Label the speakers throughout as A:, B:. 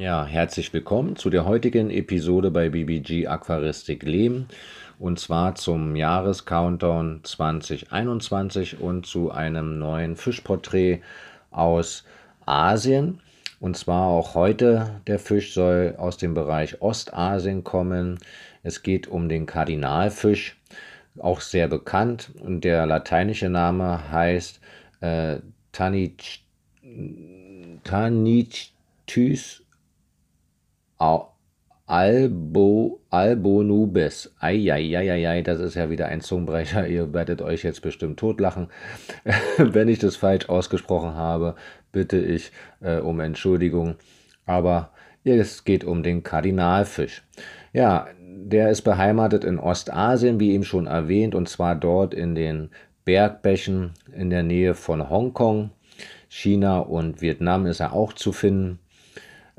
A: Ja, herzlich willkommen zu der heutigen Episode bei BBG Aquaristik Lehm und zwar zum Jahrescountdown 2021 und zu einem neuen Fischporträt aus Asien. Und zwar auch heute, der Fisch soll aus dem Bereich Ostasien kommen. Es geht um den Kardinalfisch, auch sehr bekannt. Und der lateinische Name heißt äh, Tanich, Tanichthys Albo, Albonubes. Eieieiei, das ist ja wieder ein Zungenbrecher. Ihr werdet euch jetzt bestimmt totlachen. Wenn ich das falsch ausgesprochen habe, bitte ich äh, um Entschuldigung. Aber es geht um den Kardinalfisch. Ja, der ist beheimatet in Ostasien, wie eben schon erwähnt, und zwar dort in den Bergbächen in der Nähe von Hongkong. China und Vietnam ist er auch zu finden.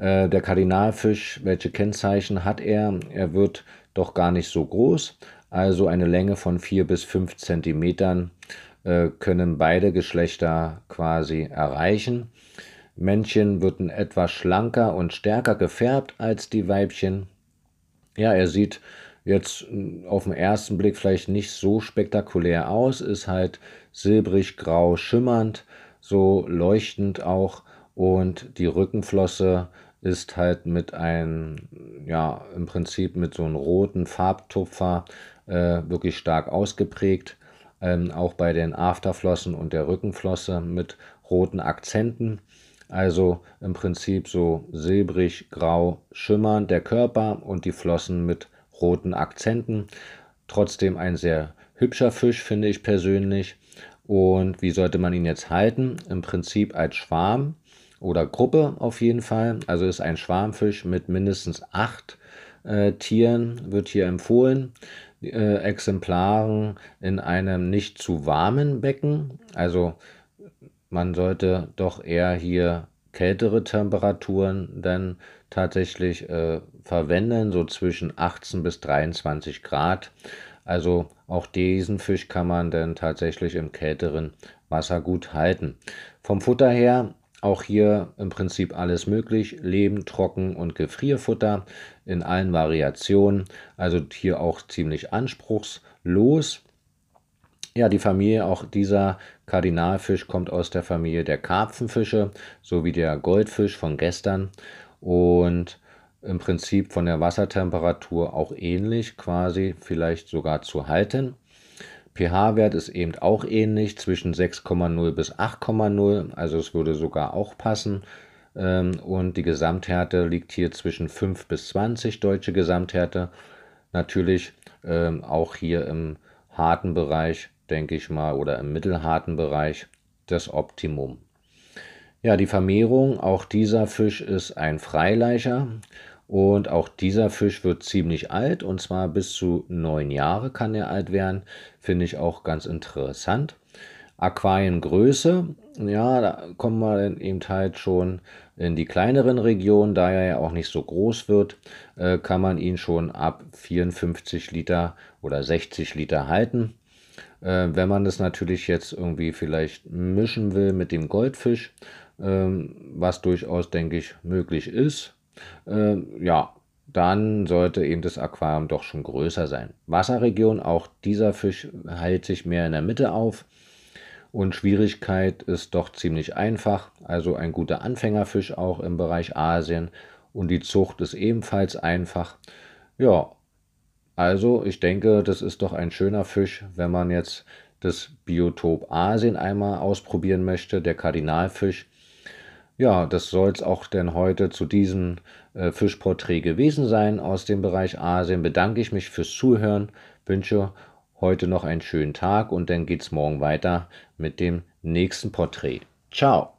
A: Äh, der Kardinalfisch, welche Kennzeichen hat er? Er wird doch gar nicht so groß, also eine Länge von 4 bis 5 Zentimetern äh, können beide Geschlechter quasi erreichen. Männchen wird etwas schlanker und stärker gefärbt als die Weibchen. Ja, er sieht jetzt hm, auf den ersten Blick vielleicht nicht so spektakulär aus, ist halt silbrig grau schimmernd, so leuchtend auch und die Rückenflosse ist halt mit einem, ja, im Prinzip mit so einem roten Farbtupfer äh, wirklich stark ausgeprägt. Ähm, auch bei den Afterflossen und der Rückenflosse mit roten Akzenten. Also im Prinzip so silbrig grau schimmernd der Körper und die Flossen mit roten Akzenten. Trotzdem ein sehr hübscher Fisch, finde ich persönlich. Und wie sollte man ihn jetzt halten? Im Prinzip als Schwarm oder Gruppe auf jeden Fall. Also ist ein Schwarmfisch mit mindestens acht äh, Tieren, wird hier empfohlen. Äh, Exemplaren in einem nicht zu warmen Becken. Also man sollte doch eher hier kältere Temperaturen dann tatsächlich äh, verwenden, so zwischen 18 bis 23 Grad. Also auch diesen Fisch kann man dann tatsächlich im kälteren Wasser gut halten. Vom Futter her auch hier im Prinzip alles möglich. Leben, Trocken- und Gefrierfutter in allen Variationen. Also hier auch ziemlich anspruchslos. Ja, die Familie, auch dieser Kardinalfisch kommt aus der Familie der Karpfenfische, so wie der Goldfisch von gestern. Und im Prinzip von der Wassertemperatur auch ähnlich, quasi vielleicht sogar zu halten pH-Wert ist eben auch ähnlich, zwischen 6,0 bis 8,0, also es würde sogar auch passen. Ähm, und die Gesamthärte liegt hier zwischen 5 bis 20 deutsche Gesamthärte. Natürlich ähm, auch hier im harten Bereich, denke ich mal, oder im mittelharten Bereich das Optimum. Ja, die Vermehrung, auch dieser Fisch ist ein Freileicher und auch dieser Fisch wird ziemlich alt und zwar bis zu neun Jahre kann er alt werden. Finde ich auch ganz interessant. Aquariengröße, ja, da kommen wir dann eben halt schon in die kleineren Regionen, da er ja auch nicht so groß wird, äh, kann man ihn schon ab 54 Liter oder 60 Liter halten. Äh, wenn man das natürlich jetzt irgendwie vielleicht mischen will mit dem Goldfisch, ähm, was durchaus, denke ich, möglich ist, äh, ja, dann sollte eben das Aquarium doch schon größer sein. Wasserregion, auch dieser Fisch hält sich mehr in der Mitte auf. Und Schwierigkeit ist doch ziemlich einfach. Also ein guter Anfängerfisch auch im Bereich Asien. Und die Zucht ist ebenfalls einfach. Ja, also ich denke, das ist doch ein schöner Fisch, wenn man jetzt das Biotop Asien einmal ausprobieren möchte, der Kardinalfisch. Ja, das soll es auch denn heute zu diesem äh, Fischporträt gewesen sein aus dem Bereich Asien. Bedanke ich mich fürs Zuhören, wünsche heute noch einen schönen Tag und dann geht es morgen weiter mit dem nächsten Porträt. Ciao!